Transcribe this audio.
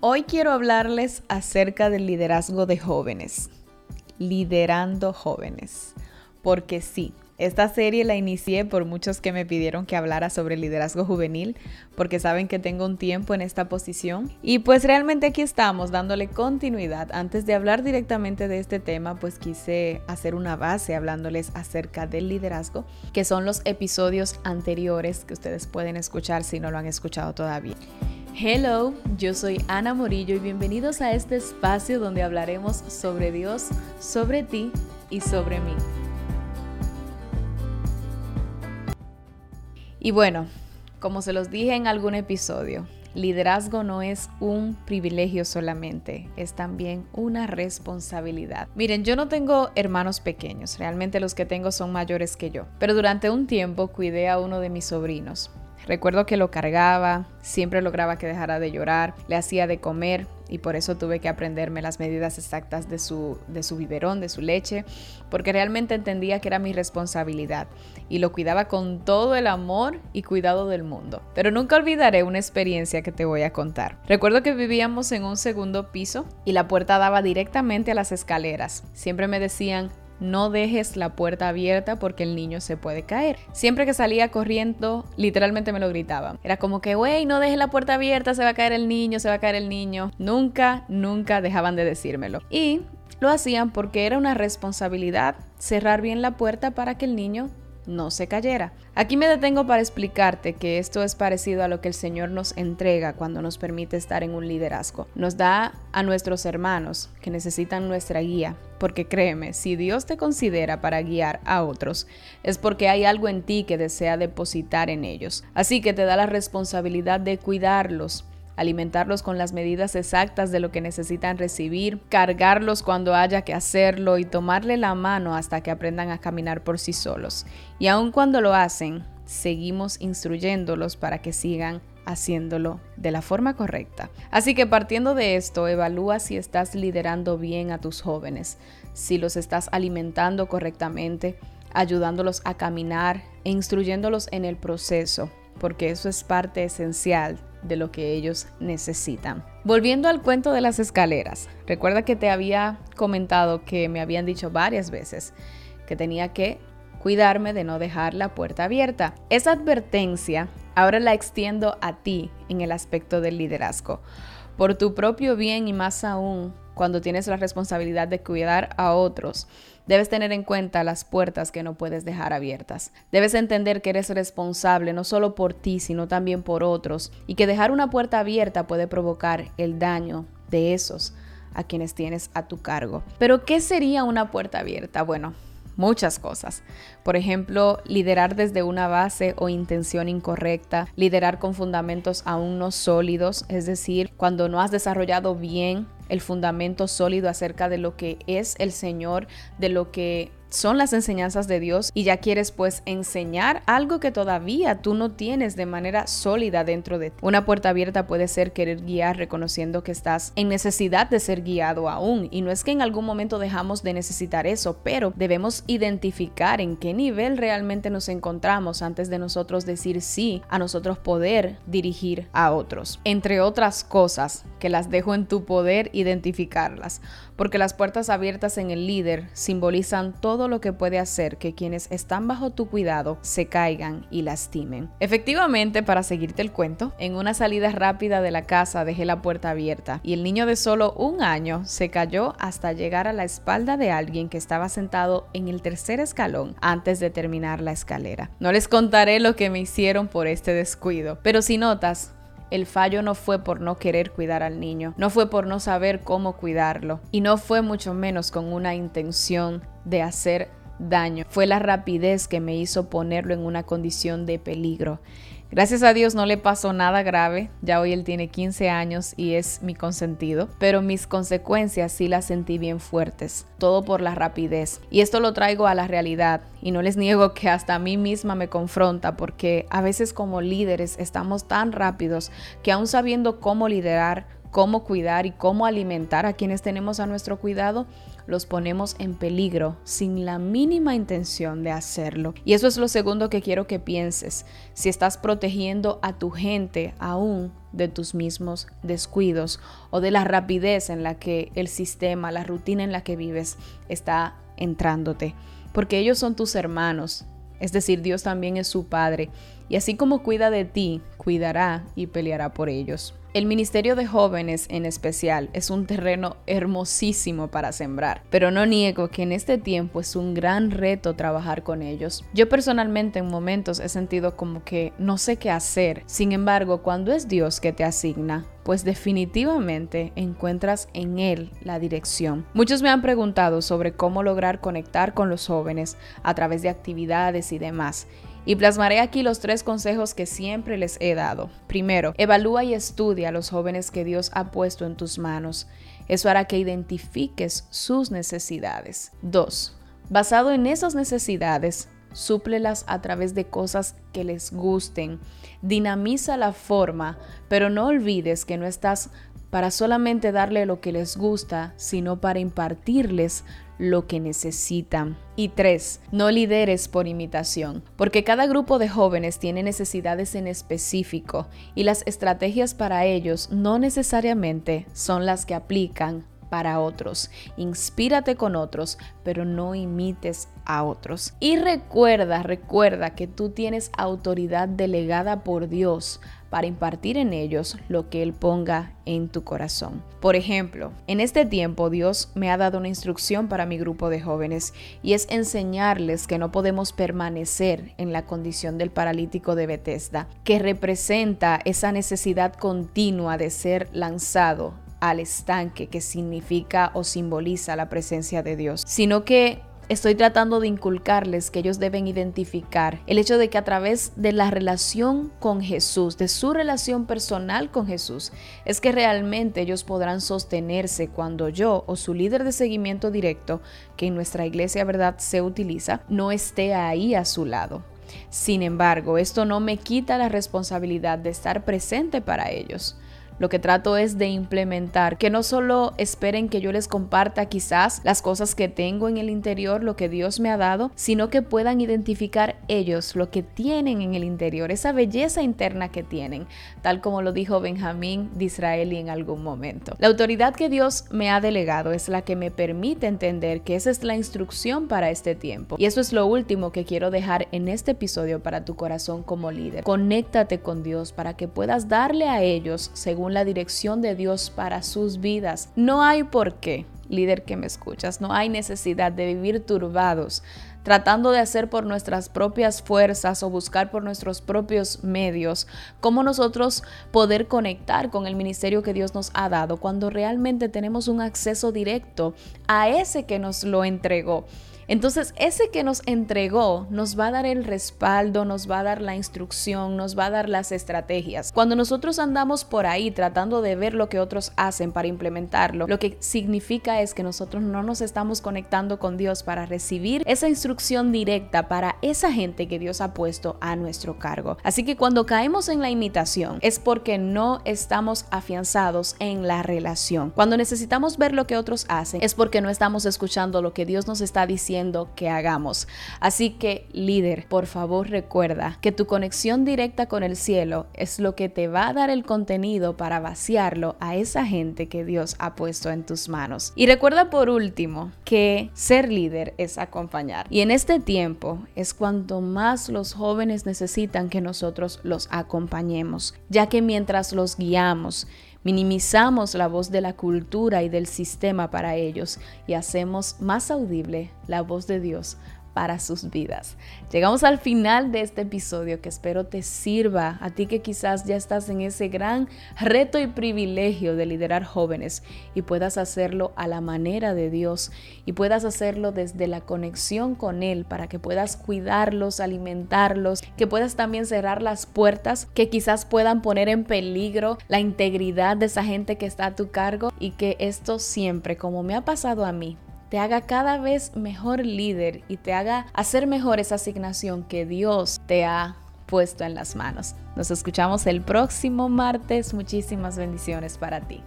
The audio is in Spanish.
Hoy quiero hablarles acerca del liderazgo de jóvenes, liderando jóvenes, porque sí, esta serie la inicié por muchos que me pidieron que hablara sobre liderazgo juvenil, porque saben que tengo un tiempo en esta posición. Y pues realmente aquí estamos dándole continuidad. Antes de hablar directamente de este tema, pues quise hacer una base hablándoles acerca del liderazgo, que son los episodios anteriores que ustedes pueden escuchar si no lo han escuchado todavía. Hello, yo soy Ana Morillo y bienvenidos a este espacio donde hablaremos sobre Dios, sobre ti y sobre mí. Y bueno, como se los dije en algún episodio, liderazgo no es un privilegio solamente, es también una responsabilidad. Miren, yo no tengo hermanos pequeños, realmente los que tengo son mayores que yo, pero durante un tiempo cuidé a uno de mis sobrinos. Recuerdo que lo cargaba, siempre lograba que dejara de llorar, le hacía de comer y por eso tuve que aprenderme las medidas exactas de su, de su biberón, de su leche, porque realmente entendía que era mi responsabilidad y lo cuidaba con todo el amor y cuidado del mundo. Pero nunca olvidaré una experiencia que te voy a contar. Recuerdo que vivíamos en un segundo piso y la puerta daba directamente a las escaleras. Siempre me decían, no dejes la puerta abierta porque el niño se puede caer. Siempre que salía corriendo, literalmente me lo gritaban. Era como que, wey, no dejes la puerta abierta, se va a caer el niño, se va a caer el niño. Nunca, nunca dejaban de decírmelo. Y lo hacían porque era una responsabilidad cerrar bien la puerta para que el niño no se cayera. Aquí me detengo para explicarte que esto es parecido a lo que el Señor nos entrega cuando nos permite estar en un liderazgo. Nos da a nuestros hermanos que necesitan nuestra guía, porque créeme, si Dios te considera para guiar a otros, es porque hay algo en ti que desea depositar en ellos. Así que te da la responsabilidad de cuidarlos, alimentarlos con las medidas exactas de lo que necesitan recibir, cargarlos cuando haya que hacerlo y tomarle la mano hasta que aprendan a caminar por sí solos. Y aun cuando lo hacen, seguimos instruyéndolos para que sigan haciéndolo de la forma correcta. Así que partiendo de esto, evalúa si estás liderando bien a tus jóvenes, si los estás alimentando correctamente, ayudándolos a caminar e instruyéndolos en el proceso, porque eso es parte esencial de lo que ellos necesitan. Volviendo al cuento de las escaleras, recuerda que te había comentado que me habían dicho varias veces que tenía que cuidarme de no dejar la puerta abierta. Esa advertencia ahora la extiendo a ti en el aspecto del liderazgo. Por tu propio bien y más aún cuando tienes la responsabilidad de cuidar a otros, debes tener en cuenta las puertas que no puedes dejar abiertas. Debes entender que eres responsable no solo por ti, sino también por otros, y que dejar una puerta abierta puede provocar el daño de esos a quienes tienes a tu cargo. Pero, ¿qué sería una puerta abierta? Bueno, muchas cosas. Por ejemplo, liderar desde una base o intención incorrecta, liderar con fundamentos aún no sólidos, es decir, cuando no has desarrollado bien el fundamento sólido acerca de lo que es el Señor, de lo que son las enseñanzas de Dios y ya quieres pues enseñar algo que todavía tú no tienes de manera sólida dentro de ti. Una puerta abierta puede ser querer guiar reconociendo que estás en necesidad de ser guiado aún y no es que en algún momento dejamos de necesitar eso, pero debemos identificar en qué nivel realmente nos encontramos antes de nosotros decir sí a nosotros poder dirigir a otros. Entre otras cosas que las dejo en tu poder identificarlas, porque las puertas abiertas en el líder simbolizan todo lo que puede hacer que quienes están bajo tu cuidado se caigan y lastimen. Efectivamente, para seguirte el cuento, en una salida rápida de la casa dejé la puerta abierta y el niño de solo un año se cayó hasta llegar a la espalda de alguien que estaba sentado en el tercer escalón antes de terminar la escalera. No les contaré lo que me hicieron por este descuido, pero si notas, el fallo no fue por no querer cuidar al niño, no fue por no saber cómo cuidarlo y no fue mucho menos con una intención de hacer daño. Fue la rapidez que me hizo ponerlo en una condición de peligro. Gracias a Dios no le pasó nada grave, ya hoy él tiene 15 años y es mi consentido, pero mis consecuencias sí las sentí bien fuertes, todo por la rapidez. Y esto lo traigo a la realidad. Y no les niego que hasta a mí misma me confronta. Porque a veces como líderes estamos tan rápidos que aún sabiendo cómo liderar, cómo cuidar y cómo alimentar a quienes tenemos a nuestro cuidado, los ponemos en peligro sin la mínima intención de hacerlo. Y eso es lo segundo que quiero que pienses. Si estás protegiendo a tu gente aún de tus mismos descuidos o de la rapidez en la que el sistema, la rutina en la que vives está entrándote. Porque ellos son tus hermanos, es decir, Dios también es su Padre, y así como cuida de ti, cuidará y peleará por ellos. El Ministerio de Jóvenes en especial es un terreno hermosísimo para sembrar, pero no niego que en este tiempo es un gran reto trabajar con ellos. Yo personalmente en momentos he sentido como que no sé qué hacer, sin embargo, cuando es Dios que te asigna, pues definitivamente encuentras en Él la dirección. Muchos me han preguntado sobre cómo lograr conectar con los jóvenes a través de actividades y demás. Y plasmaré aquí los tres consejos que siempre les he dado. Primero, evalúa y estudia a los jóvenes que Dios ha puesto en tus manos. Eso hará que identifiques sus necesidades. Dos, basado en esas necesidades, súplelas a través de cosas que les gusten. Dinamiza la forma, pero no olvides que no estás para solamente darle lo que les gusta, sino para impartirles lo que necesitan. Y tres, no lideres por imitación, porque cada grupo de jóvenes tiene necesidades en específico y las estrategias para ellos no necesariamente son las que aplican para otros. Inspírate con otros, pero no imites a otros. Y recuerda, recuerda que tú tienes autoridad delegada por Dios para impartir en ellos lo que Él ponga en tu corazón. Por ejemplo, en este tiempo Dios me ha dado una instrucción para mi grupo de jóvenes y es enseñarles que no podemos permanecer en la condición del paralítico de Bethesda, que representa esa necesidad continua de ser lanzado al estanque que significa o simboliza la presencia de Dios, sino que estoy tratando de inculcarles que ellos deben identificar el hecho de que a través de la relación con Jesús, de su relación personal con Jesús, es que realmente ellos podrán sostenerse cuando yo o su líder de seguimiento directo, que en nuestra iglesia verdad se utiliza, no esté ahí a su lado. Sin embargo, esto no me quita la responsabilidad de estar presente para ellos. Lo que trato es de implementar, que no solo esperen que yo les comparta quizás las cosas que tengo en el interior, lo que Dios me ha dado, sino que puedan identificar ellos lo que tienen en el interior, esa belleza interna que tienen, tal como lo dijo Benjamín de Israel en algún momento. La autoridad que Dios me ha delegado es la que me permite entender que esa es la instrucción para este tiempo. Y eso es lo último que quiero dejar en este episodio para tu corazón como líder. Conéctate con Dios para que puedas darle a ellos según la dirección de Dios para sus vidas. No hay por qué, líder que me escuchas, no hay necesidad de vivir turbados, tratando de hacer por nuestras propias fuerzas o buscar por nuestros propios medios, cómo nosotros poder conectar con el ministerio que Dios nos ha dado cuando realmente tenemos un acceso directo a ese que nos lo entregó. Entonces, ese que nos entregó nos va a dar el respaldo, nos va a dar la instrucción, nos va a dar las estrategias. Cuando nosotros andamos por ahí tratando de ver lo que otros hacen para implementarlo, lo que significa es que nosotros no nos estamos conectando con Dios para recibir esa instrucción directa para esa gente que Dios ha puesto a nuestro cargo. Así que cuando caemos en la imitación es porque no estamos afianzados en la relación. Cuando necesitamos ver lo que otros hacen es porque no estamos escuchando lo que Dios nos está diciendo que hagamos. Así que líder, por favor recuerda que tu conexión directa con el cielo es lo que te va a dar el contenido para vaciarlo a esa gente que Dios ha puesto en tus manos. Y recuerda por último que ser líder es acompañar. Y en este tiempo es cuando más los jóvenes necesitan que nosotros los acompañemos, ya que mientras los guiamos, Minimizamos la voz de la cultura y del sistema para ellos y hacemos más audible la voz de Dios para sus vidas. Llegamos al final de este episodio que espero te sirva a ti que quizás ya estás en ese gran reto y privilegio de liderar jóvenes y puedas hacerlo a la manera de Dios y puedas hacerlo desde la conexión con Él para que puedas cuidarlos, alimentarlos, que puedas también cerrar las puertas que quizás puedan poner en peligro la integridad de esa gente que está a tu cargo y que esto siempre, como me ha pasado a mí, te haga cada vez mejor líder y te haga hacer mejor esa asignación que Dios te ha puesto en las manos. Nos escuchamos el próximo martes. Muchísimas bendiciones para ti.